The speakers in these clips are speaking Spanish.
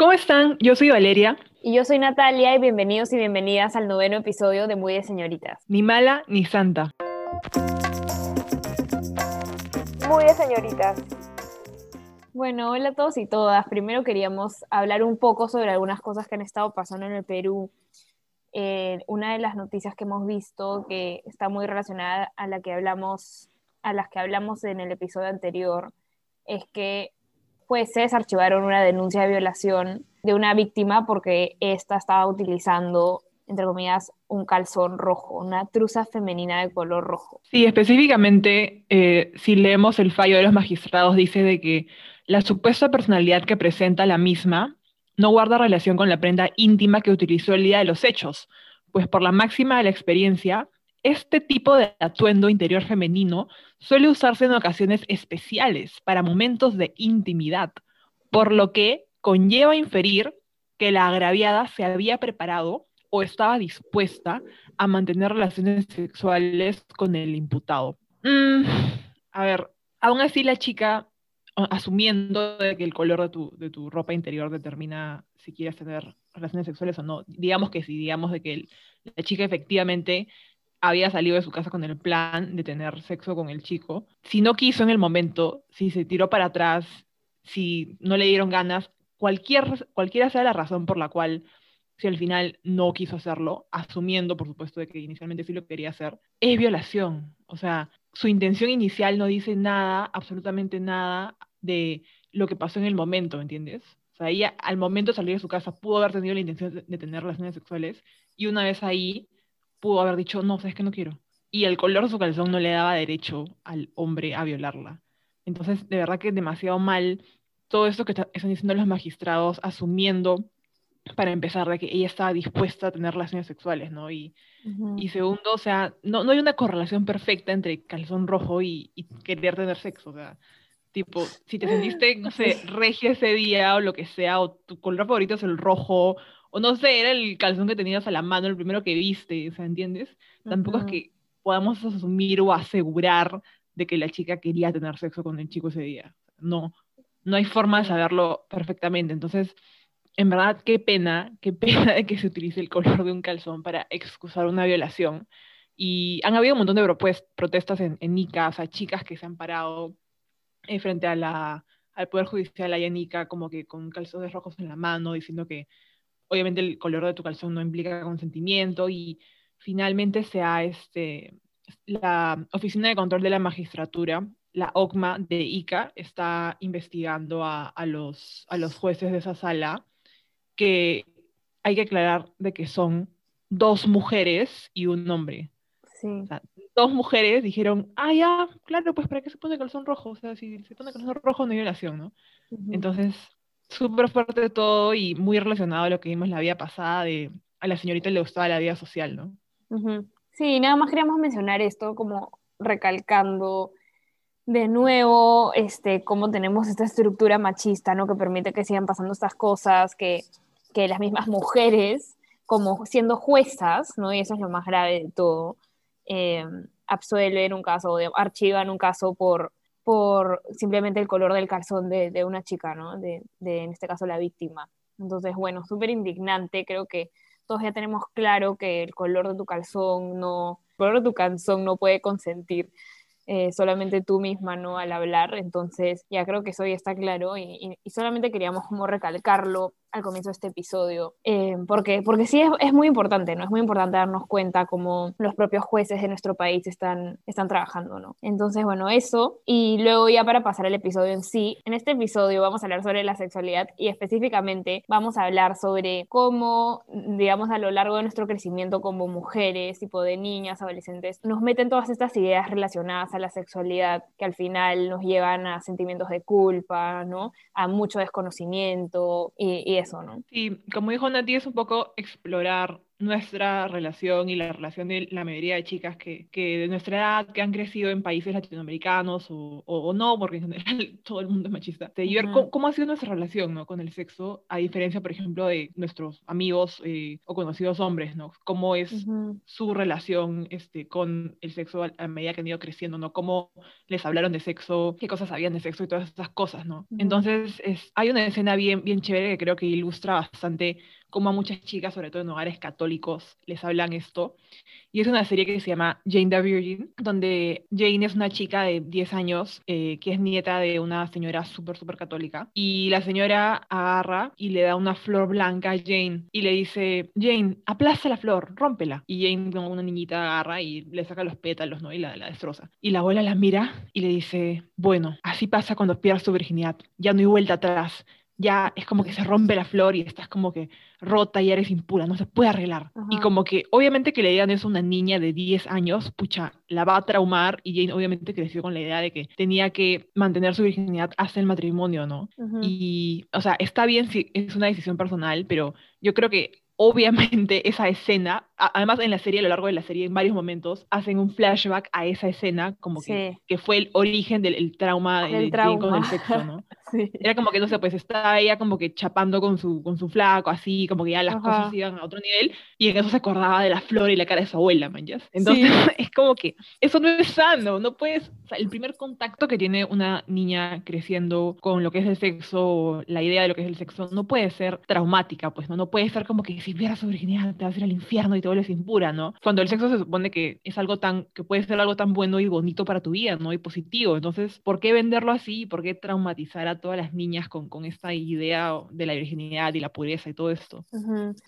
¿Cómo están? Yo soy Valeria. Y yo soy Natalia y bienvenidos y bienvenidas al noveno episodio de Muy de Señoritas. Ni mala ni santa. Muy de Señoritas. Bueno, hola a todos y todas. Primero queríamos hablar un poco sobre algunas cosas que han estado pasando en el Perú. Eh, una de las noticias que hemos visto que está muy relacionada a la que hablamos, a las que hablamos en el episodio anterior, es que se desarchivaron una denuncia de violación de una víctima porque ésta estaba utilizando, entre comillas, un calzón rojo, una truza femenina de color rojo. Sí, específicamente, eh, si leemos el fallo de los magistrados, dice de que la supuesta personalidad que presenta la misma no guarda relación con la prenda íntima que utilizó el día de los hechos, pues por la máxima de la experiencia, este tipo de atuendo interior femenino suele usarse en ocasiones especiales para momentos de intimidad, por lo que conlleva inferir que la agraviada se había preparado o estaba dispuesta a mantener relaciones sexuales con el imputado. Mm, a ver, aún así la chica, asumiendo de que el color de tu, de tu ropa interior determina si quieres tener relaciones sexuales o no, digamos que sí, digamos de que la chica efectivamente había salido de su casa con el plan de tener sexo con el chico. Si no quiso en el momento, si se tiró para atrás, si no le dieron ganas, cualquier, cualquiera sea la razón por la cual, si al final no quiso hacerlo, asumiendo, por supuesto, de que inicialmente sí lo quería hacer, es violación. O sea, su intención inicial no dice nada, absolutamente nada de lo que pasó en el momento, ¿entiendes? O sea, ella al momento de salir de su casa pudo haber tenido la intención de tener relaciones sexuales y una vez ahí pudo haber dicho, no, sabes que no quiero. Y el color de su calzón no le daba derecho al hombre a violarla. Entonces, de verdad que es demasiado mal todo esto que están diciendo los magistrados, asumiendo, para empezar, de que ella estaba dispuesta a tener relaciones sexuales, ¿no? Y, y segundo, o sea, no, no hay una correlación perfecta entre calzón rojo y, y querer tener sexo, o sea, tipo, si te sentiste, no sé, regia ese día o lo que sea, o tu color favorito es el rojo, o no sé, era el calzón que tenías a la mano, el primero que viste, o sea, ¿entiendes? Tampoco es que podamos asumir o asegurar de que la chica quería tener sexo con el chico ese día. No, no hay forma de saberlo perfectamente. Entonces, en verdad, qué pena, qué pena de que se utilice el color de un calzón para excusar una violación. Y han habido un montón de protestas en, en Ica, o sea, chicas que se han parado eh, frente a la, al Poder Judicial allá en Ica, como que con calzones rojos en la mano, diciendo que obviamente el color de tu calzón no implica consentimiento y finalmente se ha, este, la Oficina de Control de la Magistratura, la OCMA de ICA, está investigando a, los, a los jueces de esa sala, que hay que aclarar de que son dos mujeres y un hombre. Sí. dos mujeres dijeron, ah, ya, claro, pues ¿para qué se pone calzón rojo? O sea, si se pone calzón rojo no hay violación, ¿no? Entonces, súper fuerte todo y muy relacionado a lo que vimos la vida pasada de a la señorita le gustaba la vida social, ¿no? Sí, nada más queríamos mencionar esto como recalcando de nuevo este, cómo tenemos esta estructura machista, ¿no? Que permite que sigan pasando estas cosas, que, que las mismas mujeres, como siendo juezas, ¿no? Y eso es lo más grave de todo, eh, absuelven un caso, archivan un caso por por simplemente el color del calzón de, de una chica, ¿no? De, de, en este caso, la víctima. Entonces, bueno, súper indignante. Creo que todos ya tenemos claro que el color de tu calzón no, color de tu calzón no puede consentir eh, solamente tú misma, ¿no? Al hablar. Entonces, ya creo que eso ya está claro y, y, solamente queríamos como recalcarlo al comienzo de este episodio, eh, porque, porque sí es, es, muy importante, ¿no? Es muy importante darnos cuenta cómo los propios jueces de nuestro país están, están trabajando, ¿no? Entonces, bueno, eso. Y luego ya para pasar al episodio en sí, en este episodio vamos a hablar sobre la sexualidad y específicamente vamos a hablar sobre cómo, digamos, a lo largo de nuestro crecimiento como mujeres, tipo de niñas, adolescentes, nos meten todas estas ideas relacionadas a la sexualidad que al final nos llevan a sentimientos de culpa, ¿no? A mucho desconocimiento y, y eso, ¿no? Sí, como dijo Nati, es un poco explorar nuestra relación y la relación de la mayoría de chicas que, que de nuestra edad, que han crecido en países latinoamericanos o, o, no, porque en general todo el mundo es machista, de ver cómo, ha sido nuestra relación ¿no? con el sexo, a diferencia, por ejemplo, de nuestros amigos eh, o conocidos hombres, ¿no? Cómo es su relación este, con el sexo a, medida que han ido creciendo, ¿no? Cómo les hablaron de sexo, qué cosas sabían de sexo y todas esas cosas, ¿no? Entonces, es, hay una escena bien, bien chévere que creo que ilustra bastante cómo a muchas chicas, sobre todo en hogares católicos, les hablan esto. Y es una serie que se llama Jane the Virgin, donde Jane es una chica de 10 años eh, que es nieta de una señora súper, súper católica. Y la señora agarra y le da una flor blanca a Jane y le dice, Jane, aplaza la flor, rómpela. Y Jane, como una niñita, agarra y le saca los pétalos, ¿no? Y la, la destroza. Y la abuela la mira y le dice, bueno, así pasa cuando pierdas tu virginidad. Ya no hay vuelta atrás ya es como que se rompe la flor y estás como que rota y eres impura, no se puede arreglar. Y como que obviamente que le digan eso a una niña de 10 años, pucha, la va a traumar y Jane obviamente creció con la idea de que tenía que mantener su virginidad hasta el matrimonio, ¿no? Y, o sea, está bien si es una decisión personal, pero yo creo que obviamente esa escena, además en la serie, a lo largo de la serie, en varios momentos, hacen un flashback a esa escena, como que, que fue el origen del trauma, de, con el sexo, ¿no? Era como que, no sé, pues estaba ella como que chapando con su, con su flaco, así, como que ya las cosas iban a otro nivel, y en eso se acordaba de la flor y la cara de su abuela, man, Entonces, es como que eso no es sano, no puedes, o sea, el primer contacto que tiene una niña creciendo con lo que es el sexo, la idea de lo que es el sexo, no puede ser traumática, pues, ¿no? No puede ser como que si vieras su virginidad te vas a ir al infierno y te vuelves impura, ¿no? Cuando el sexo se supone que es algo tan, que puede ser algo tan bueno y bonito para tu vida, ¿no? Y positivo. Entonces, ¿por qué venderlo así? ¿Por qué traumatizar a todas las niñas con, con esta idea de la virginidad y la pureza y todo esto?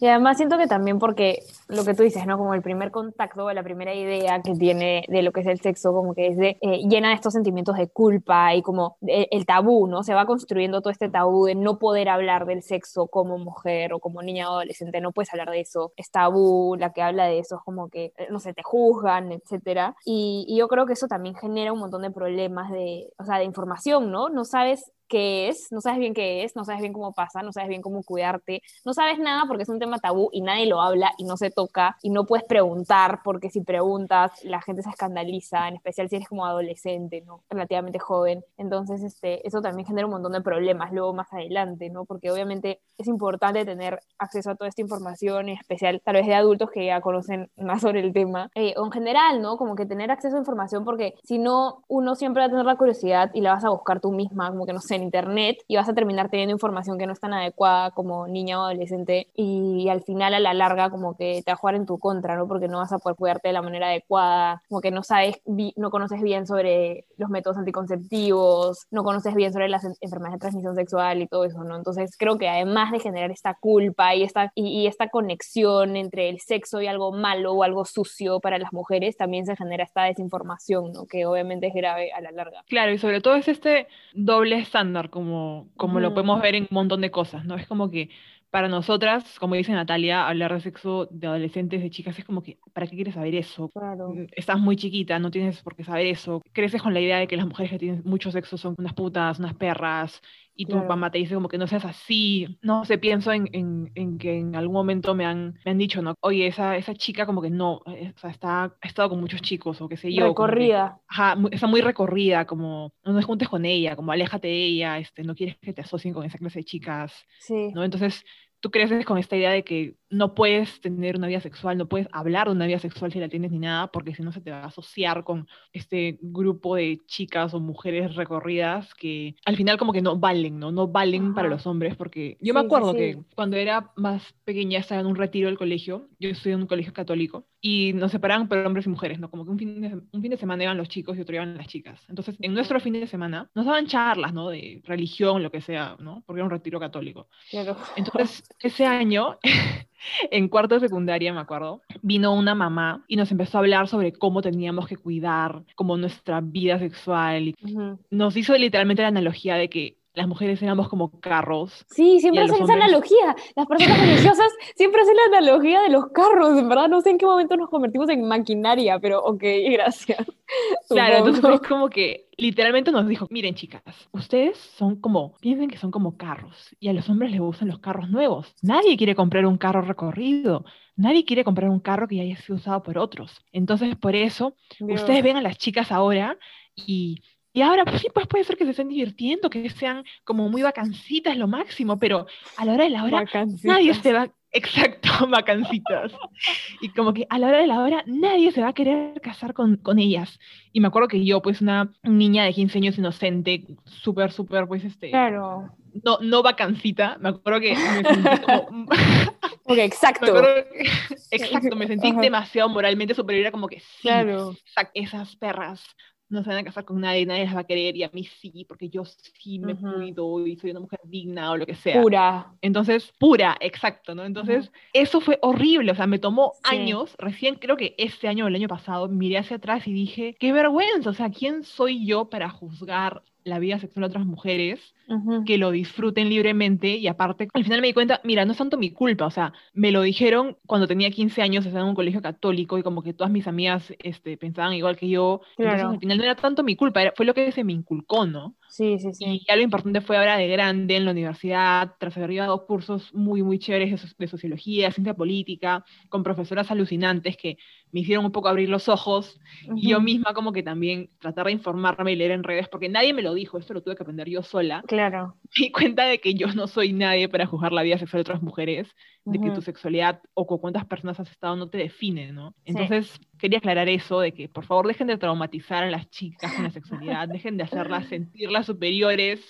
Y además siento que también porque lo que tú dices, ¿no? Como el primer contacto, la primera idea que tiene de lo que es el sexo, como que es de, eh, llena de estos sentimientos de culpa y como el tabú, ¿no? Se va construyendo todo este tabú de no poder hablar del sexo como mujer o como niña adolescente, no puedes hablar de eso, es tabú, la que habla de eso es como que, eh, no sé, te juzgan, etcétera. Y, y yo creo que eso también genera un montón de problemas de, o sea, de información, ¿no? No sabes qué es, no sabes bien qué es, no sabes bien cómo pasa, no sabes bien cómo cuidarte, no sabes nada porque es un tema tabú y nadie lo habla y no se toca y no puedes preguntar porque si preguntas la gente se escandaliza, en especial si eres como adolescente, ¿no? Relativamente joven. Entonces, este, eso también genera un montón de problemas luego más adelante, ¿no? Porque obviamente es importante tener acceso a toda esta información, en especial tal vez de adultos que ya conocen más sobre el tema, eh, o en general, ¿no? Como que tener acceso a información porque si no, uno siempre va a tener la curiosidad y la vas a buscar tú misma, como que no sé, internet y vas a terminar teniendo información que no es tan adecuada como niña o adolescente y, al final a la larga como que te va a jugar en tu contra, ¿no? Porque no vas a poder cuidarte de la manera adecuada, como que no sabes, no conoces bien sobre los métodos anticonceptivos, no conoces bien sobre las enfermedades de transmisión sexual y todo eso, ¿no? Entonces creo que además de generar esta culpa y esta, y, esta conexión entre el sexo y algo malo o algo sucio para las mujeres, también se genera esta desinformación, ¿no? Que obviamente es grave a la larga. Claro, y sobre todo es este doble estándar como, como lo podemos ver en un montón de cosas, ¿no? Es como que para nosotras, como dice Natalia, hablar de sexo de adolescentes, de chicas, es como que, ¿para qué quieres saber eso? Mm, estás muy chiquita, no tienes por qué saber eso. Creces con la idea de que las mujeres que tienen mucho sexo son unas putas, unas perras, y tu mamá te dice como que no seas así. No sé, pienso en, en, en, que en algún momento me han, me han dicho, ¿no? Oye, esa, esa chica como que no, eh, o sea, está, ha estado con muchos chicos o qué sé yo. Recorrida. ajá, está muy recorrida, como no te juntes con ella, como aléjate de ella, este, no quieres que te asocien con esa clase de chicas. Sí. ¿no? Entonces, tú creces con esta idea de que no puedes tener una vida sexual, no puedes hablar de una vida sexual si la tienes ni nada, porque si no se te va a asociar con este grupo de chicas o mujeres recorridas que al final como que no valen, ¿no? No valen para los hombres, porque yo me acuerdo que cuando era más pequeña estaba en un retiro del colegio, yo estudié en un colegio católico, y nos separaban por hombres y mujeres, ¿no? Como que un fin de, un fin de semana iban los chicos y otro iban las chicas. Entonces, en nuestro fin de semana nos daban charlas, ¿no? De religión, lo que sea, ¿no? Porque era un retiro católico. Claro. Entonces, ese año, en cuarto de secundaria, me acuerdo, vino una mamá y nos empezó a hablar sobre cómo teníamos que cuidar como nuestra vida sexual. Nos hizo literalmente la analogía de que las mujeres éramos como carros. Sí, siempre hacen esa analogía. Las personas religiosas siempre hacen la analogía de los carros. En verdad, no sé en qué momento nos convertimos en maquinaria, pero ok, gracias. Claro, entonces es como que literalmente nos dijo, miren chicas, ustedes son como, piensen que son como carros y a los hombres les gustan los carros nuevos. Nadie quiere comprar un carro recorrido, nadie quiere comprar un carro que ya haya sido usado por otros. Entonces, por eso, ustedes ven a las chicas ahora y y ahora, pues sí, pues puede ser que se estén divirtiendo, que sean como muy vacancitas, lo máximo, pero a la hora de la hora nadie se va, exacto, vacancitas. y como que a la hora de la hora nadie se va a querer casar con, con ellas. Y me acuerdo que yo, pues una niña de 15 años inocente, súper, súper, pues este... Claro. No, no vacancita, me acuerdo que me sentí como... Ok, exacto. exacto, me sentí demasiado moralmente superior, era como que sí, claro. esas perras no se van a casar con nadie, nadie las va a querer y a mí sí, porque yo sí me cuido y soy una mujer digna o lo que sea. Pura. Entonces, pura, exacto, ¿no? Entonces, eso fue horrible, o sea, me tomó años, recién creo que este año o el año pasado, miré hacia atrás y dije, qué vergüenza, o sea, ¿quién soy yo para juzgar la vida sexual de otras mujeres, que lo disfruten libremente y aparte, al final me di cuenta, mira, no es tanto mi culpa, o sea, me lo dijeron cuando tenía 15 años, estaba en un colegio católico y como que todas mis amigas este, pensaban igual que yo, entonces al final no era tanto mi culpa, fue lo que se me inculcó, ¿no? Sí, sí, sí. Y ya lo importante fue ahora de grande en la universidad, tras haber llevado cursos muy, muy chéveres de, sociología, ciencia política, con profesoras alucinantes que me hicieron un poco abrir los ojos, y yo misma como que también tratar de informarme y leer en redes, porque nadie me lo dijo, esto lo tuve que aprender yo sola. Claro. Me di cuenta de que yo no soy nadie para juzgar la vida sexual de otras mujeres, de que tu sexualidad o con cuántas personas has estado no te define, ¿no? Entonces, quería aclarar eso, de que por favor dejen de traumatizar a las chicas con la sexualidad, dejen de hacerlas sentirlas superiores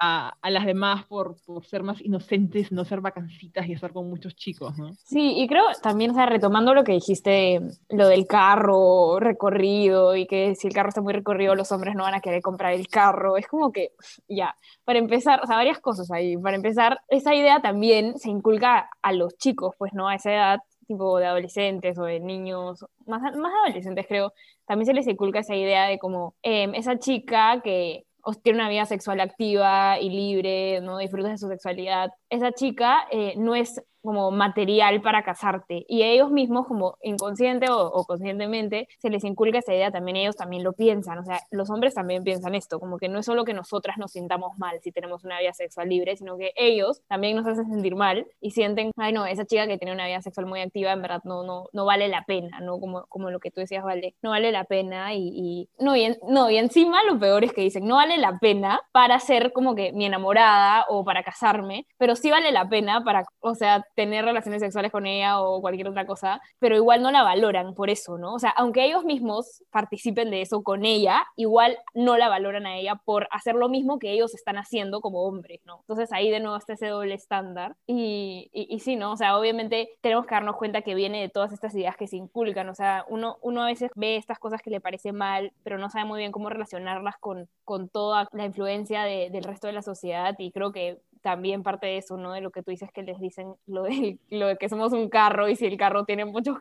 a, a, las demás por, por, ser más inocentes, no ser vacancitas y estar con muchos chicos, ¿no? Sí, y creo también, o sea, retomando lo que dijiste, lo del carro recorrido y que si el carro está muy recorrido los hombres no van a querer comprar el carro, es como que, ya, para empezar, o sea, varias cosas ahí, para empezar, esa idea también se inculca a los chicos, pues, ¿no? A esa edad tipo de adolescentes o de niños, más, más adolescentes creo, también se les inculca esa idea de como em, esa chica que tiene una vida sexual activa y libre, no disfruta de su sexualidad, esa chica eh, no es como material para casarte. Y ellos mismos, como inconsciente o, conscientemente, se les inculca esa idea, también ellos también lo piensan. O sea, los hombres también piensan esto, como que no es solo que nosotras nos sintamos mal si tenemos una vida sexual libre, sino que ellos también nos hacen sentir mal y sienten, ay no, esa chica que tiene una vida sexual muy activa, en verdad no, no, no vale la pena, ¿no? Como, como lo que tú decías, vale, no vale la pena y, no, y no, y encima lo peor es que dicen, no vale la pena para ser como que mi enamorada o para casarme, pero sí vale la pena para, o sea, tener relaciones sexuales con ella o cualquier otra cosa, pero igual no la valoran por eso, ¿no? O sea, aunque ellos mismos participen de eso con ella, igual no la valoran a ella por hacer lo mismo que ellos están haciendo como hombres, ¿no? Entonces ahí de nuevo está ese doble estándar. Y, y, sí, ¿no? O sea, obviamente tenemos que darnos cuenta que viene de todas estas ideas que se inculcan, o sea, uno, uno a veces ve estas cosas que le parece mal, pero no sabe muy bien cómo relacionarlas con, con toda la influencia del resto de la sociedad y creo que también parte de eso, ¿no? De lo que tú dices que les dicen, lo de, lo de que somos un carro y si el carro tiene muchos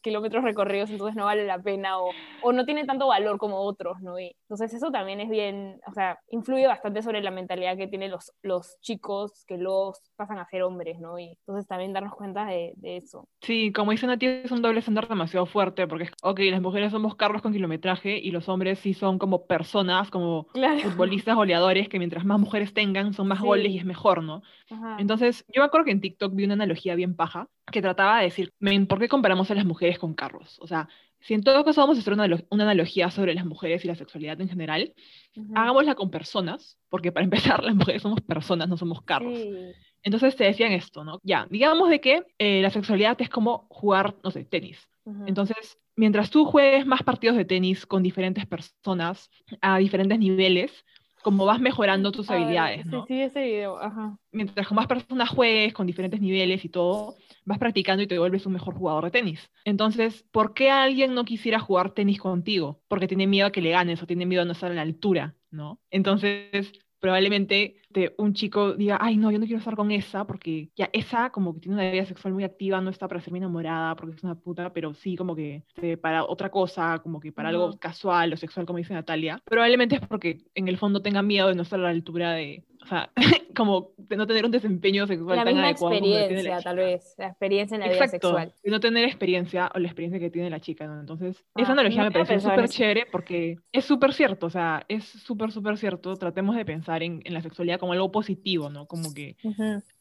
kilómetros recorridos, entonces no vale la pena o, o, no tiene tanto valor como otros, ¿no? Y entonces eso también es bien, o sea, influye bastante sobre la mentalidad que tienen los, los chicos que los pasan a ser hombres, ¿no? Y entonces también darnos cuenta de, de eso. Sí, como dice Nati, es un doble estándar demasiado fuerte, porque, ok, las mujeres somos carros con kilometraje y los hombres sí son como personas, como futbolistas goleadores, que mientras más mujeres tengan, son más goles y mejor, ¿no? Entonces, yo me acuerdo que en TikTok vi una analogía bien paja que trataba de decir, ¿por qué comparamos a las mujeres con carros? O sea, si en todo caso vamos a hacer una, analogía sobre las mujeres y la sexualidad en general, hagámosla con personas, porque para empezar, las mujeres somos personas, no somos carros. Entonces te decían esto, ¿no? Ya, digamos de que eh, la sexualidad es como jugar, no sé, tenis. Entonces, mientras tú juegues más partidos de tenis con diferentes personas a diferentes niveles, como vas mejorando tus habilidades, ¿no? Sí, sí, ese video, ajá. Mientras con más personas juegues, con diferentes niveles y todo, vas practicando y te vuelves un mejor jugador de tenis. Entonces, ¿por qué alguien no quisiera jugar tenis contigo? Porque tiene miedo a que le ganes o tiene miedo a no estar a la altura, ¿no? Entonces, probablemente un chico diga, ay, no, yo no quiero estar con esa porque ya esa como que tiene una vida sexual muy activa, no está para ser mi enamorada porque es una puta, pero sí como que este, para otra cosa, como que para algo casual o sexual, como dice Natalia. Probablemente es porque en el fondo tenga miedo de no estar a la altura de, o sea, como de no tener un desempeño sexual la tan misma adecuado. experiencia, tal vez, la experiencia en la vida sexual. De no tener experiencia o la experiencia que tiene la chica, ¿no? Entonces, esa ah, analogía me parece súper chévere porque es súper cierto, o sea, es súper, súper cierto. Tratemos de pensar en, en, la sexualidad como algo positivo, ¿no? Como que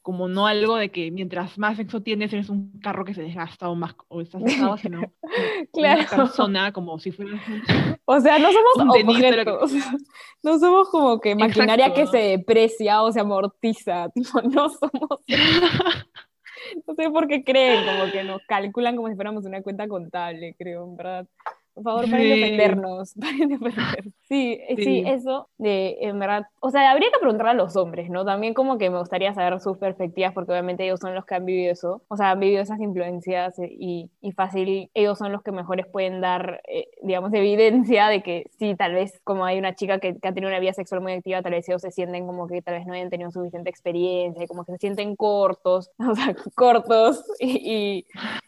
como no algo de que mientras más sexo tienes eres un carro que se desgasta o más o estás desgastado, sino claro. una persona como si fueras o sea no somos objetos. no somos como que maquinaria que se deprecia o se amortiza no somos no sé por qué creen como que nos calculan como si fuéramos una cuenta contable creo en verdad por favor, para de ofendernos. Sí, sí, sí, eso, de, en verdad, o sea, habría que preguntar a los hombres, ¿no? También como que me gustaría saber sus perspectivas, porque obviamente ellos son los que han vivido eso, o sea, han vivido esas influencias eh, y, y fácil, ellos son los que mejores pueden dar, eh, digamos, evidencia de que sí, tal vez como hay una chica que, que, ha tenido una vida sexual muy activa, tal vez ellos se sienten como que tal vez no hayan tenido suficiente experiencia, como que se sienten cortos, o sea, cortos y, y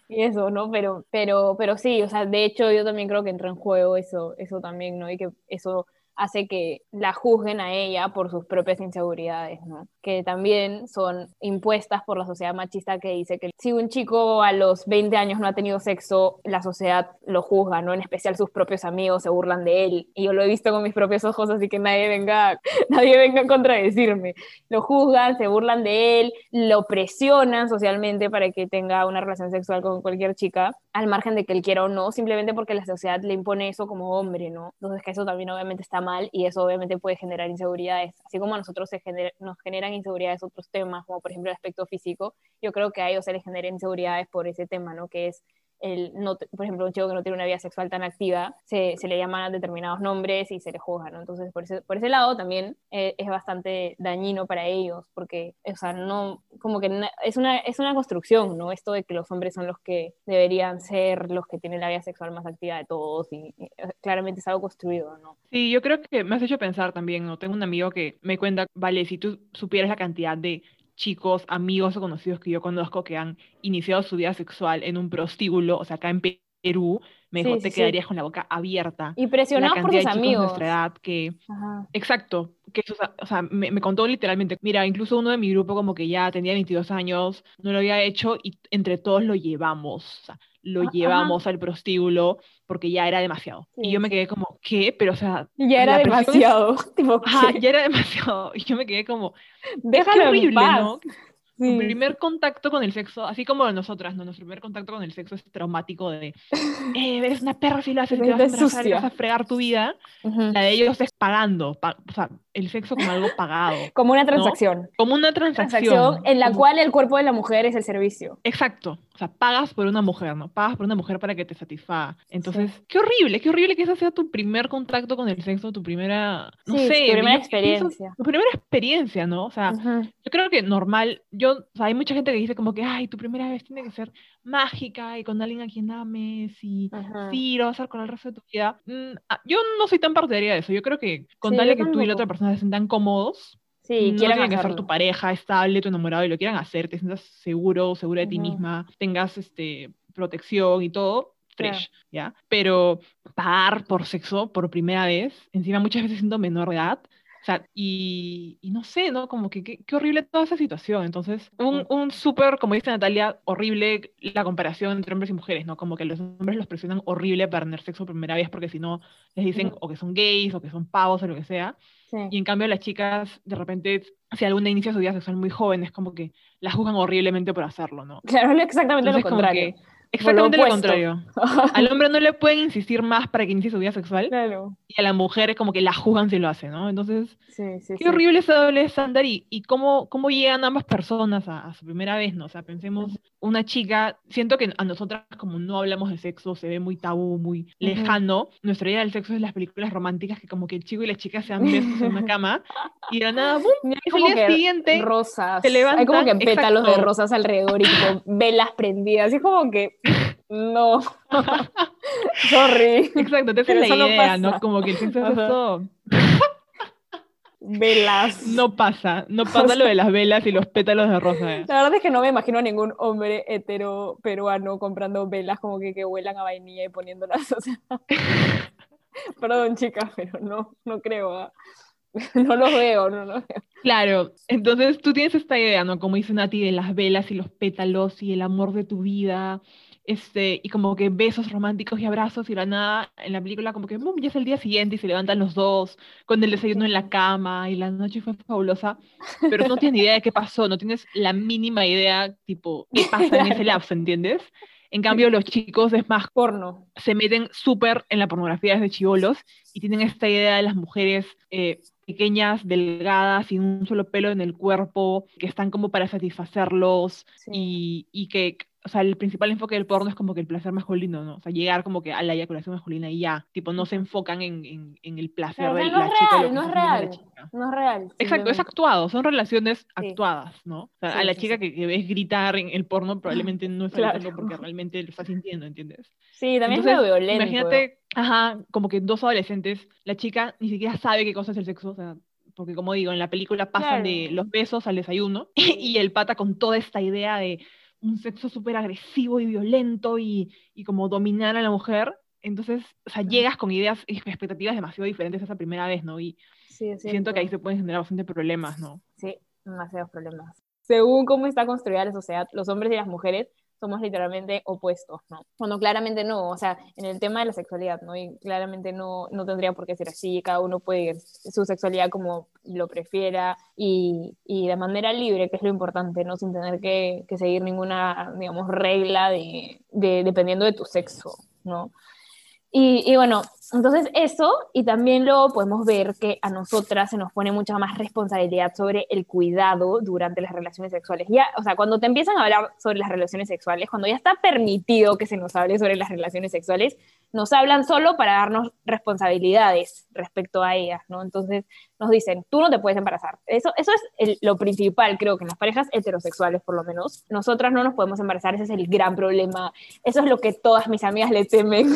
eso, ¿no? Pero, pero, pero sí, o sea, de hecho yo también creo que entra en juego eso, eso también, ¿no? Y que eso hace que la juzguen a ella por sus propias inseguridades, ¿no? Que también son impuestas por la sociedad machista que dice que si un chico a los 20 años no ha tenido sexo, la sociedad lo juzga, ¿no? En especial sus propios amigos se burlan de él. Y yo lo he visto con mis propios ojos, así que nadie venga, nadie venga a contradecirme. Lo juzgan, se burlan de él, lo presionan socialmente para que tenga una relación sexual con cualquier chica, al margen de que él quiera o no, simplemente porque la sociedad le impone eso como hombre, ¿no? Entonces que eso también obviamente está mal y eso obviamente puede generar inseguridades, así como a nosotros se nos generan inseguridades otros temas, como por ejemplo el aspecto físico, yo creo que a ellos se les genera inseguridades por ese tema, ¿no? Que es el no, por ejemplo, un chico que no tiene una vida sexual tan activa, se, le llaman determinados nombres y se le juzga, ¿no? Entonces, por ese, por ese lado también eh, es bastante dañino para ellos, porque, o sea, no, como que es una, es una construcción, ¿no? Esto de que los hombres son los que deberían ser los que tienen la vida sexual más activa de todos, y, y claramente es algo construido, ¿no? Sí, yo creo que me has hecho pensar también, ¿no? Tengo un amigo que me cuenta, vale, si tú supieras la cantidad de chicos, amigos o conocidos que yo conozco que han iniciado su vida sexual en un prostíbulo, o sea, acá en Perú, me dijo, te quedarías con la boca abierta. Y presionados por sus amigos. De nuestra edad que, exacto, que o sea, me, me, contó literalmente, mira, incluso uno de mi grupo como que ya tenía 22 años, no lo había hecho y entre todos lo llevamos, o sea, lo ah, llevamos al prostíbulo porque ya era demasiado. y yo me quedé como, ¿qué? Pero, o sea... Ya era demasiado. ya era demasiado. Y yo me quedé como, déjalo horrible, ¿no? Mi primer contacto con el sexo, así como nosotras, ¿no? Nuestro primer contacto con el sexo es traumático de, eh, eres una perra si lo haces, te vas a, vas a fregar tu vida. La de ellos es pagando, o sea, el sexo como algo pagado. Como una transacción. Como una transacción. en la cual el cuerpo de la mujer es el servicio. Exacto. O sea, pagas por una mujer, ¿no? Pagas por una mujer para que te satisfaga. Entonces, qué horrible, qué horrible que ese sea tu primer contacto con el sexo, tu primera, no sé. Tu primera experiencia. tu primera experiencia, ¿no? O sea, yo creo que normal, yo, o sea, hay mucha gente que dice como que, ay, tu primera vez tiene que ser mágica y con alguien a quien ames y sí, lo vas a hacer con el resto de tu vida. Mm, ah, yo no soy tan partidaria de eso. Yo creo que con que tú y la otra persona se sientan cómodos, Sí, no quieran que ser tu pareja estable, tu enamorado y lo quieran hacer, te sientas seguro, segura de ti misma, tengas este, protección y todo, fresh, ¿ya? Pero pagar por sexo por primera vez, encima muchas veces siendo menor de edad, o sea, y, y, no sé, ¿no? Como que qué horrible toda esa situación. Entonces, un, un súper, como dice Natalia, horrible la comparación entre hombres y mujeres, ¿no? Como que los hombres los presionan horrible para tener sexo por primera vez porque si no, les dicen o que son gays o que son pavos o lo que sea. Y en cambio las chicas, de repente, si alguna inicia su vida sexual muy joven, es como que las juzgan horriblemente por hacerlo, ¿no? Claro, es exactamente lo contrario. Exactamente lo, contrario. Al hombre no le pueden insistir más para que inicie su vida sexual. Claro. Y a la mujer es como que la juzgan si lo hace, ¿no? Entonces, qué horrible ese doble estándar y, y cómo, cómo llegan ambas personas a, su primera vez, ¿no? O sea, pensemos, una chica, siento que a nosotras como no hablamos de sexo, se ve muy tabú, muy lejano. Nuestra idea del sexo es las películas románticas que como que el chico y la chica se han besos en una cama y de nada, ¡bum! Es el día siguiente rosas. Se levantan, Hay como que pétalos de rosas alrededor y como velas prendidas. Y es como que no. Sorry. Exacto, te haces la idea, ¿no? Como que el sexo es velas. No pasa, no pasa lo de las velas y los pétalos de rosa. La verdad es que no me imagino a ningún hombre hetero peruano comprando velas como que, que huelan a vainilla y poniéndolas, o sea... Perdón, chicas, pero no, no creo. ¿ah? No los veo, no los veo. Claro, entonces tú tienes esta idea, ¿no? Como dice Nati, de las velas y los pétalos y el amor de tu vida, este, y como que besos románticos y abrazos y la nada, en la película como que ya es el día siguiente y se levantan los dos con el desayuno en la cama y la noche fue fabulosa, pero no tienes ni idea de qué pasó, no tienes la mínima idea, tipo, qué pasa en ese lapso, ¿entiendes? En cambio, los chicos es más porno. Se meten súper en la pornografía desde chivolos y tienen esta idea de las mujeres eh, pequeñas, delgadas, sin un solo pelo en el cuerpo, que están como para satisfacerlos y, y que o sea, el principal enfoque del porno es como que el placer masculino, ¿no? O sea, llegar como que a la eyaculación masculina y ya, tipo, no se enfocan en, en, en el placer de la chica. Real, no es real, no es real. Exacto, es actuado, son relaciones actuadas, ¿no? O sea, a la chica que, que, ves gritar en el porno probablemente no está claro. porque realmente lo está sintiendo, ¿entiendes? Sí, también es medio violento. Imagínate, ajá, como que dos adolescentes, la chica ni siquiera sabe qué cosa es el sexo, o sea, porque como digo, en la película pasan de los besos al desayuno y el pata con toda esta idea de un sexo súper agresivo y violento y, y, como dominar a la mujer. Entonces, o sea, llegas con ideas y expectativas demasiado diferentes esa primera vez, ¿no? Y siento que ahí se pueden generar bastante problemas, ¿no? Sí, demasiados problemas. Según cómo está construida la sociedad, los hombres y las mujeres somos literalmente opuestos, ¿no? Cuando claramente no, o sea, en el tema de la sexualidad, ¿no? Y claramente no, no tendría por qué ser así, cada uno puede su sexualidad como lo prefiera y, y de manera libre, que es lo importante, ¿no? Sin tener que, que seguir ninguna, digamos, regla de, de, dependiendo de tu sexo, ¿no? Y, y, bueno, entonces eso, y también lo podemos ver que a nosotras se nos pone mucha más responsabilidad sobre el cuidado durante las relaciones sexuales. Ya, o sea, cuando te empiezan a hablar sobre las relaciones sexuales, cuando ya está permitido que se nos hable sobre las relaciones sexuales, nos hablan solo para darnos responsabilidades respecto a ellas, ¿no? Entonces nos dicen, tú no te puedes embarazar. Eso, eso es lo principal, creo que en las parejas heterosexuales, por lo menos. Nosotras no nos podemos embarazar, ese es el gran problema. Eso es lo que todas mis amigas le temen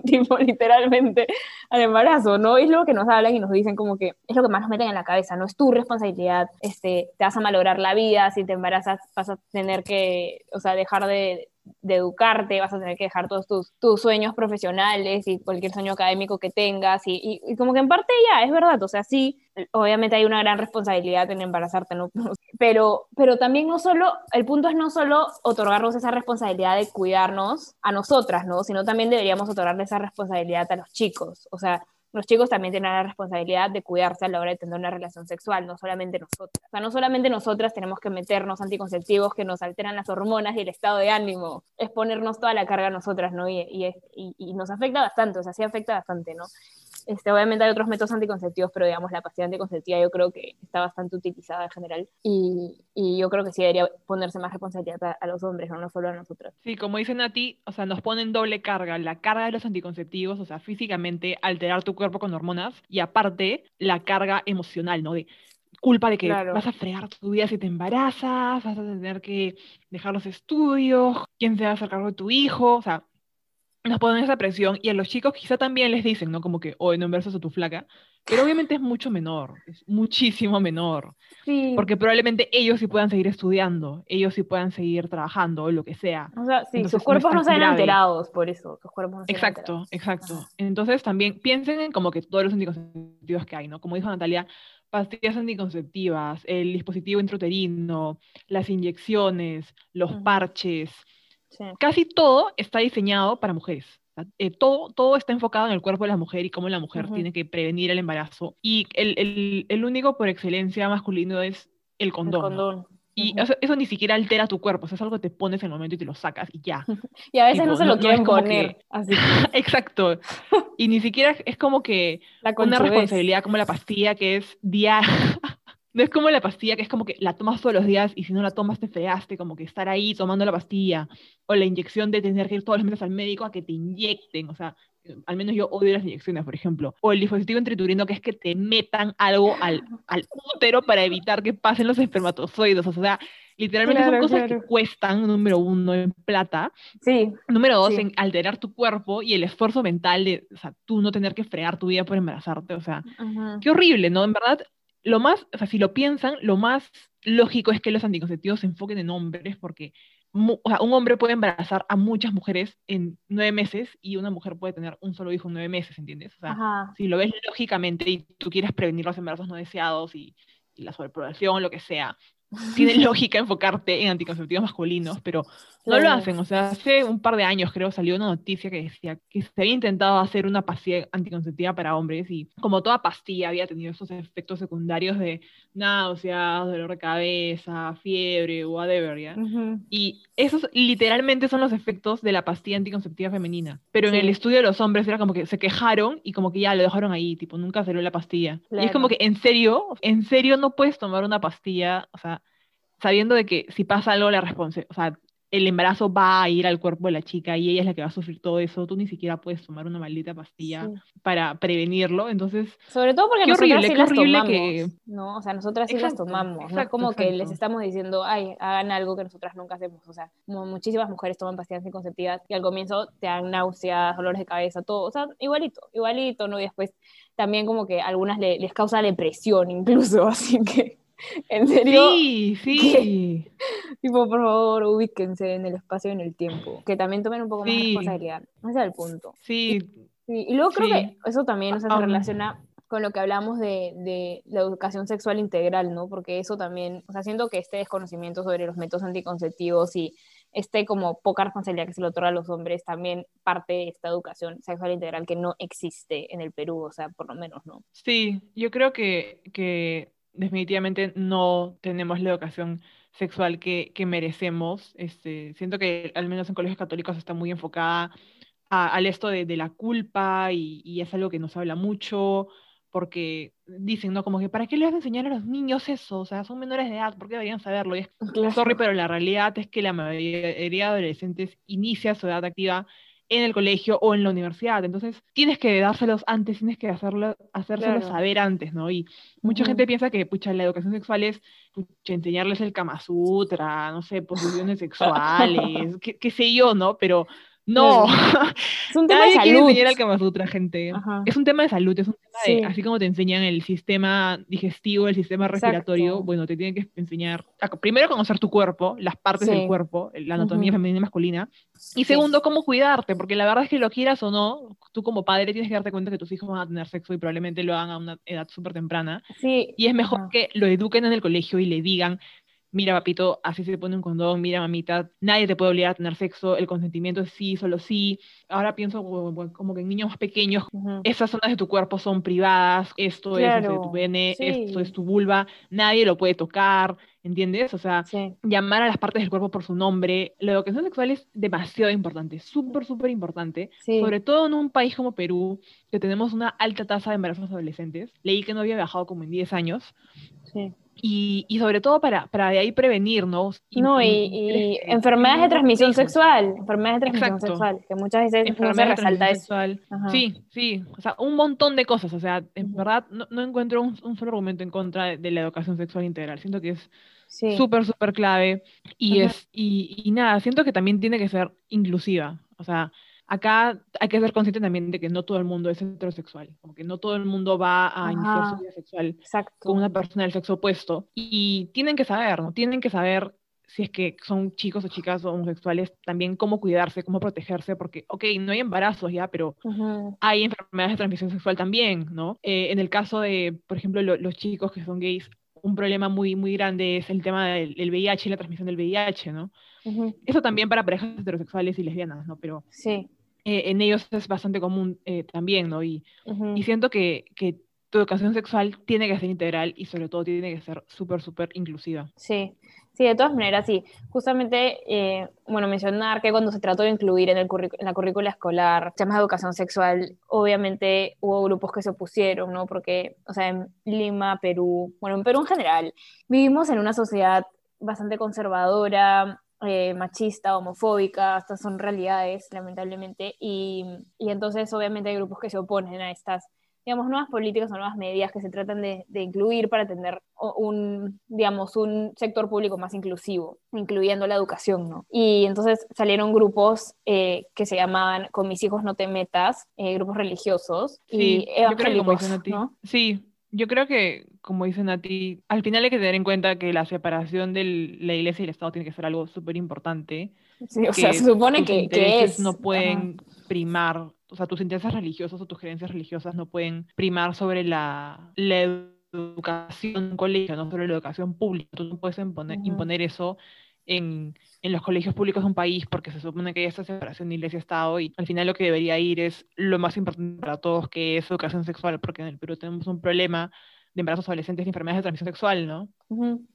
tipo, literalmente, al embarazo, ¿no? Es lo que nos hablan y nos dicen como que es lo que más nos meten en la cabeza, no es tu responsabilidad, este, te vas a malograr la vida, si te embarazas vas a tener que, o sea, dejar de, educarte, vas a tener que dejar todos tus, sueños profesionales y cualquier sueño académico que tengas. Y, y, como que en parte ya, es verdad, o sea, sí, obviamente hay una gran responsabilidad en embarazarte, ¿no? Pero, pero también no solo, el punto es no solo otorgarnos esa responsabilidad de cuidarnos a nosotras, ¿no? Sino también deberíamos otorgarle esa responsabilidad a los chicos. O sea, los chicos también tienen la responsabilidad de cuidarse a la hora de tener una relación sexual, no solamente nosotras. O sea, no solamente nosotras tenemos que meternos anticonceptivos que nos alteran las hormonas y el estado de ánimo, es ponernos toda la carga a nosotras, ¿no? Y, y, y, y nos afecta bastante, o sea, sí afecta bastante, ¿no? Este, obviamente hay otros métodos anticonceptivos, pero digamos la pastilla anticonceptiva yo creo que está bastante utilizada en general y, y yo creo que sí debería ponerse más responsabilidad a, a, los hombres, no, no solo a nosotros. Sí, como dicen a ti, o sea, nos ponen doble carga, la carga de los anticonceptivos, o sea, físicamente alterar tu cuerpo con hormonas y aparte la carga emocional, ¿no? De culpa de que claro. vas a fregar tu vida si te embarazas, vas a tener que dejar los estudios, quién se va a hacer cargo de tu hijo, o sea, nos ponen esa presión y a los chicos quizá también les dicen, ¿no? Como que, hoy no embarazas a tu flaca, pero obviamente es mucho menor, es muchísimo menor, sí. porque probablemente ellos sí puedan seguir estudiando, ellos sí puedan seguir trabajando, o lo que sea. O sea, sí, Entonces, sus cuerpos no, no alterados por eso, sus cuerpos no Exacto, exacto. Entonces también piensen en como que todos los anticonceptivos que hay, ¿no? Como dijo Natalia, pastillas anticonceptivas, el dispositivo intrauterino, las inyecciones, los parches, Sí. Casi todo está diseñado para mujeres. Eh, todo, todo está enfocado en el cuerpo de la mujer y cómo la mujer uh -huh. tiene que prevenir el embarazo. Y el, el, el, único por excelencia masculino es el condón. El condón. Y uh -huh. eso, eso, ni siquiera altera tu cuerpo, o sea, es algo que te pones en el momento y te lo sacas y ya. y a veces tipo, no se lo no, quieren no poner. Que... Así. Exacto. Y ni siquiera es como que una responsabilidad como la pastilla que es diaria. No es como la pastilla, que es como que la tomas todos los días y si no la tomas te fregaste, como que estar ahí tomando la pastilla. O la inyección de tener que ir todos los meses al médico a que te inyecten. O sea, al menos yo odio las inyecciones, por ejemplo. O el dispositivo intrauterino, que es que te metan algo al, al útero para evitar que pasen los espermatozoides. O sea, literalmente claro, son cosas claro. que cuestan, número uno, en plata. Sí. Número dos, sí. en alterar tu cuerpo y el esfuerzo mental de, o sea, tú no tener que fregar tu vida por embarazarte. O sea, qué horrible, ¿no? En verdad, lo más, o sea, si lo piensan, lo más lógico es que los anticonceptivos se enfoquen en hombres, porque un hombre puede embarazar a muchas mujeres en nueve meses y una mujer puede tener un solo hijo en nueve meses, ¿entiendes? O sea, si lo ves lógicamente y tú quieres prevenir los embarazos no deseados y, y la sobrepoblación, lo que sea, tiene lógica enfocarte en anticonceptivos masculinos, pero no lo hacen. O sea, hace un par de años creo salió una noticia que decía que se había intentado hacer una pastilla anticonceptiva para hombres y como toda pastilla había tenido esos efectos secundarios de náuseas, dolor de cabeza, fiebre, whatever, ¿ya? Y esos literalmente son los efectos de la pastilla anticonceptiva femenina. Pero en el estudio de los hombres era como que se quejaron y como que ya lo dejaron ahí, tipo, nunca salió la pastilla. Y es como que, en serio, en serio no puedes tomar una pastilla, o sea, sabiendo de que si pasa algo, la responsabilidad, o sea, el embarazo va a ir al cuerpo de la chica y ella es la que va a sufrir todo eso, tú ni siquiera puedes tomar una maldita pastilla para prevenirlo, entonces... Sobre todo porque nosotras sí las tomamos, ¿no? O sea, nosotras sí las tomamos, no es como que les estamos diciendo, ay, hagan algo que nosotras nunca hacemos, o sea, como muchísimas mujeres toman pastillas anticonceptivas y al comienzo te dan náuseas, dolores de cabeza, todo, o sea, igualito, igualito, ¿no? Y después también como que a algunas les causa depresión incluso, así que... ¿En serio? Sí, sí. tipo, por favor, ubíquense en el espacio y en el tiempo. Que también tomen un poco más de responsabilidad. Ese es el punto. Sí. Y, luego creo que eso también se relaciona con lo que hablamos de, de, la educación sexual integral, ¿no? Porque eso también, o sea, siento que este desconocimiento sobre los métodos anticonceptivos y este como poca responsabilidad que se le otorga a los hombres también parte de esta educación sexual integral que no existe en el Perú, o sea, por lo menos, ¿no? Sí, yo creo que, que definitivamente no tenemos la educación sexual que, merecemos. Este, siento que al menos en colegios católicos está muy enfocada al esto de, la culpa y, es algo que nos habla mucho porque dicen, ¿no? Como que, ¿para qué les vas a enseñar a los niños eso? O sea, son menores de edad, ¿por qué deberían saberlo? Y es, sorry, pero la realidad es que la mayoría de adolescentes inicia su edad activa en el colegio o en la universidad. Entonces, tienes que dárselos antes, tienes que hacerlo, hacérselos saber antes, ¿no? Y mucha gente piensa que, pucha, la educación sexual es enseñarles el Kama Sutra, no sé, posiciones sexuales, qué, qué sé yo, ¿no? Pero no, es un tema de salud. gente. Es un tema de salud, es un tema de, así como te enseñan el sistema digestivo, el sistema respiratorio, bueno, te tienen que enseñar, primero conocer tu cuerpo, las partes del cuerpo, la anatomía femenina y masculina, y segundo, cómo cuidarte, porque la verdad es que lo quieras o no, tú como padre tienes que darte cuenta que tus hijos van a tener sexo y probablemente lo hagan a una edad súper temprana. Sí. Y es mejor que lo eduquen en el colegio y le digan, mira papito, así se pone un condón, mira mamita, nadie te puede obligar a tener sexo, el consentimiento es sí, solo sí. Ahora pienso como, que en niños más pequeños, esas zonas de tu cuerpo son privadas, esto es tu pene, esto es tu vulva, nadie lo puede tocar, ¿entiendes? O sea, llamar a las partes del cuerpo por su nombre. La educación sexual es demasiado importante, súper, súper importante, sobre todo en un país como Perú, que tenemos una alta tasa de embarazos adolescentes. Leí que no había bajado como en 10 años. Sí. Y, y, sobre todo para, para de ahí prevenirnos. Y, no, y, enfermedades de transmisión sexual, enfermedades de transmisión sexual, que muchas veces no se resalta eso. Sí, sí, o sea, un montón de cosas, o sea, en verdad no, no encuentro un, un, solo argumento en contra de, la educación sexual integral, siento que es súper, súper clave y, es, y, y nada, siento que también tiene que ser inclusiva, o sea, acá hay que ser consciente también de que no todo el mundo es heterosexual, como que no todo el mundo va a iniciar su vida sexual con una persona del sexo opuesto. Y tienen que saber, ¿no? Tienen que saber si es que son chicos o chicas homosexuales, también cómo cuidarse, cómo protegerse, porque, ok, no hay embarazos ya, pero hay enfermedades de transmisión sexual también, ¿no? Eh, en el caso de, por ejemplo, los chicos que son gays, un problema muy, muy grande es el tema del, VIH y la transmisión del VIH, ¿no? Eso también para parejas heterosexuales y lesbianas, ¿no? Pero sí. Eh, en ellos es bastante común eh, también, ¿no? Y, y siento que, que, tu educación sexual tiene que ser integral y sobre todo tiene que ser súper, súper inclusiva. Sí, sí, de todas maneras, sí. Justamente, eh, bueno, mencionar que cuando se trató de incluir en, el en la currícula escolar temas de educación sexual, obviamente hubo grupos que se opusieron, ¿no? Porque, o sea, en Lima, Perú, bueno, en Perú en general, vivimos en una sociedad bastante conservadora, eh, machista, homofóbica, estas son realidades, lamentablemente, y, y, entonces obviamente hay grupos que se oponen a estas, digamos, nuevas políticas o nuevas medidas que se tratan de, de, incluir para tener un, digamos, un sector público más inclusivo, incluyendo la educación, ¿no? Y entonces salieron grupos eh, que se llamaban Con mis hijos no te metas, eh, grupos religiosos y evangélicos, ¿no? Sí, Yo creo que, como dicen a ti, al final hay que tener en cuenta que la separación de la iglesia y el Estado tiene que ser algo súper importante. Sí, o sea, se supone que, que es. no pueden primar, o sea, tus intereses religiosos o tus creencias religiosas no pueden primar sobre la, la educación colegio, no sobre la educación pública. Tú no puedes imponer, imponer eso en, en, los colegios públicos de un país porque se supone que hay esta separación de iglesia-estado y al final lo que debería ir es lo más importante para todos, que es educación sexual, porque en el Perú tenemos un problema de embarazos adolescentes y enfermedades de transmisión sexual, ¿no?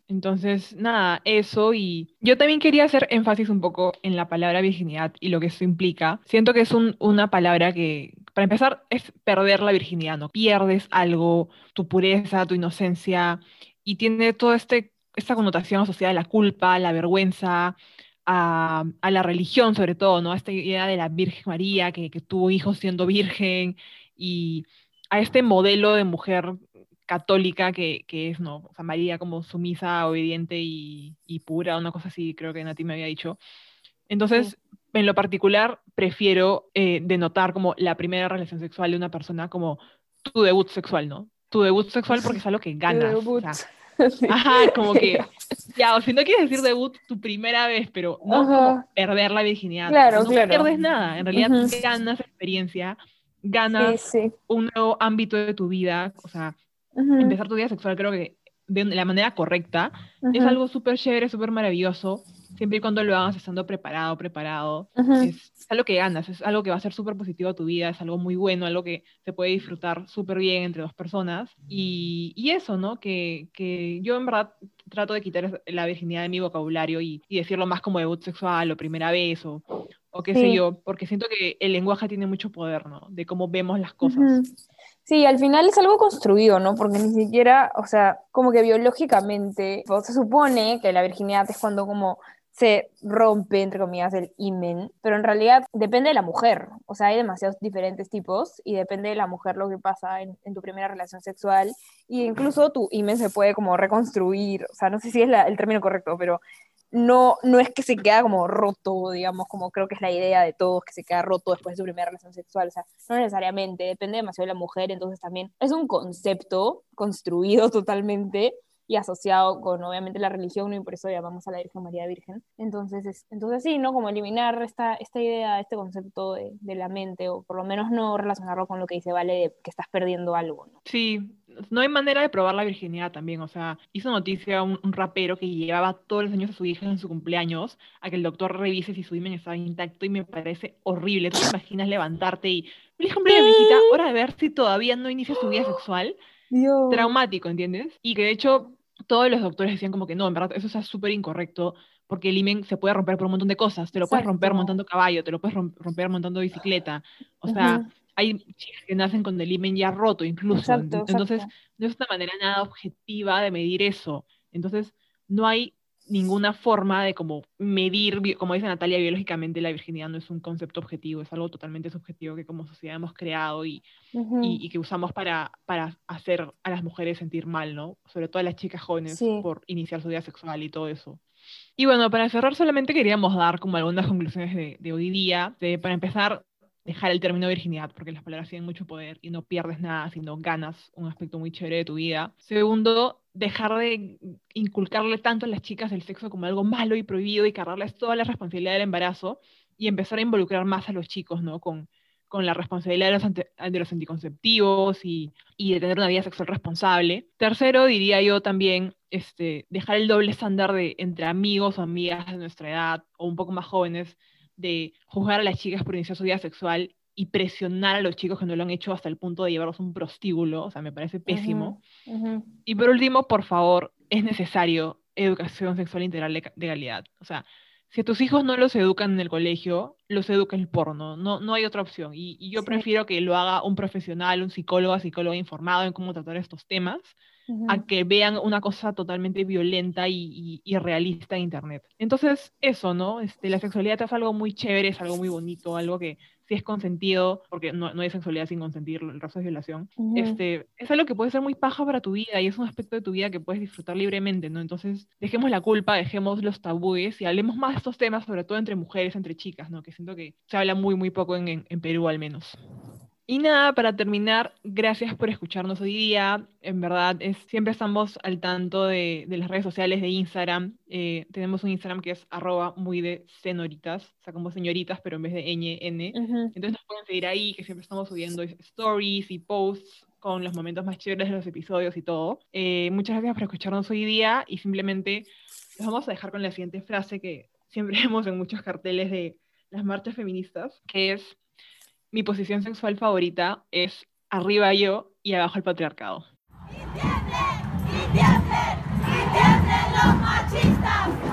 Entonces, nada, eso y yo también quería hacer énfasis un poco en la palabra virginidad y lo que eso implica. Siento que es un, una palabra que, para empezar, es perder la virginidad, ¿no? Pierdes algo, tu pureza, tu inocencia y tiene todo este esta connotación asociada a la culpa, a la vergüenza, a, la religión sobre todo, ¿no? A esta idea de la Virgen María que, tuvo hijos siendo virgen y a este modelo de mujer católica que, es, ¿no? O sea, María como sumisa, obediente y, pura, una cosa así, creo que Nati me había dicho. Entonces, en lo particular, prefiero eh, denotar como la primera relación sexual de una persona como tu debut sexual, ¿no? Tu debut sexual porque es algo que ganas. Ajá, como que, ya, o si no quieres decir debut, tu primera vez, pero no perder la virginidad. Claro, no pierdes nada, en realidad ganas experiencia, ganas un nuevo ámbito de tu vida, o sea, empezar tu vida sexual creo que de la manera correcta es algo súper chévere, súper maravilloso, siempre y cuando lo hagas estando preparado, preparado. es, algo que ganas, es algo que va a ser súper positivo a tu vida, es algo muy bueno, algo que se puede disfrutar súper bien entre dos personas. Y, y eso, ¿no? Que, que, yo en verdad trato de quitar la virginidad de mi vocabulario y, y decirlo más como debut sexual o primera vez o, o qué sé yo, porque siento que el lenguaje tiene mucho poder, ¿no? De cómo vemos las cosas. Sí, al final es algo construido, ¿no? Porque ni siquiera, o sea, como que biológicamente, se supone que la virginidad es cuando como se rompe, entre comillas, el imen, pero en realidad depende de la mujer, o sea, hay demasiados diferentes tipos y depende de la mujer lo que pasa en, tu primera relación sexual. E incluso tu imen se puede como reconstruir, o sea, no sé si es el término correcto, pero no, no es que se queda como roto, digamos, como creo que es la idea de todos, que se queda roto después de su primera relación sexual, o sea, no necesariamente, depende demasiado de la mujer, entonces también es un concepto construido totalmente y asociado con obviamente la religión, y por eso llamamos a la Virgen María Virgen. Entonces, entonces sí, ¿no? Como eliminar esta, esta idea, este concepto de, de, la mente, o por lo menos no relacionarlo con lo que dice Vale, de que estás perdiendo algo, ¿no? Sí, no hay manera de probar la virginidad también, o sea, hizo noticia un, rapero que llevaba todos los años a su hija en su cumpleaños a que el doctor revise si su himen estaba intacto y me parece horrible. ¿Tú te imaginas levantarte y, feliz cumpleaños, visita, hora de ver si todavía no inicia su vida sexual? Traumático, ¿entiendes? Y que de hecho todos los doctores decían como que no, en verdad, eso es súper incorrecto, porque el imen se puede romper por un montón de cosas. Te lo puedes romper montando caballo, te lo puedes romper montando bicicleta. O sea, hay chicas que nacen con el imen ya roto incluso. Entonces, no es una manera nada objetiva de medir eso. Entonces, no hay ninguna forma de como medir, como dice Natalia, biológicamente la virginidad no es un concepto objetivo, es algo totalmente subjetivo que como sociedad hemos creado y, y, que usamos para, para hacer a las mujeres sentir mal, ¿no? Sobre todo a las chicas jóvenes por iniciar su vida sexual y todo eso. Y bueno, para cerrar solamente queríamos dar como algunas conclusiones de, de hoy día. De, para empezar, dejar el término virginidad, porque las palabras tienen mucho poder y no pierdes nada, sino ganas un aspecto muy chévere de tu vida. Segundo, dejar de inculcarle tanto a las chicas el sexo como algo malo y prohibido y cargarles toda la responsabilidad del embarazo y empezar a involucrar más a los chicos, ¿no? Con, con la responsabilidad de los, de los anticonceptivos y, y, de tener una vida sexual responsable. Tercero, diría yo también, este, dejar el doble estándar de entre amigos o amigas de nuestra edad o un poco más jóvenes de juzgar a las chicas por iniciar su vida sexual y presionar a los chicos que no lo han hecho hasta el punto de llevarlos a un prostíbulo, o sea, me parece pésimo. Y por último, por favor, es necesario educación sexual integral de, calidad. O sea, si a tus hijos no los educan en el colegio, los educa el porno, no, no hay otra opción. Y, yo prefiero que lo haga un profesional, un psicólogo, psicólogo informado en cómo tratar estos temas, a que vean una cosa totalmente violenta y, y, realista en Internet. Entonces, eso, ¿no? Este, la sexualidad es algo muy chévere, es algo muy bonito, algo que si es consentido, porque no, no hay sexualidad sin consentir, el resto es violación, este, es algo que puede ser muy paja para tu vida y es un aspecto de tu vida que puedes disfrutar libremente, ¿no? Entonces, dejemos la culpa, dejemos los tabúes y hablemos más de estos temas, sobre todo entre mujeres, entre chicas, ¿no? Que siento que se habla muy, muy poco en, en Perú al menos. Y nada, para terminar, gracias por escucharnos hoy día. En verdad, es, siempre estamos al tanto de, las redes sociales de Instagram. Eh, tenemos un Instagram que es arroba muy de senoritas, o sea, como señoritas, pero en vez de ñ, n. Entonces nos pueden seguir ahí, que siempre estamos subiendo stories y posts con los momentos más chéveres de los episodios y todo. Eh, muchas gracias por escucharnos hoy día y simplemente nos vamos a dejar con la siguiente frase que siempre vemos en muchos carteles de las marchas feministas, que es mi posición sexual favorita es arriba yo y abajo el patriarcado. ¡Y tiemblen, y tiemblen, y tiemblen los machistas!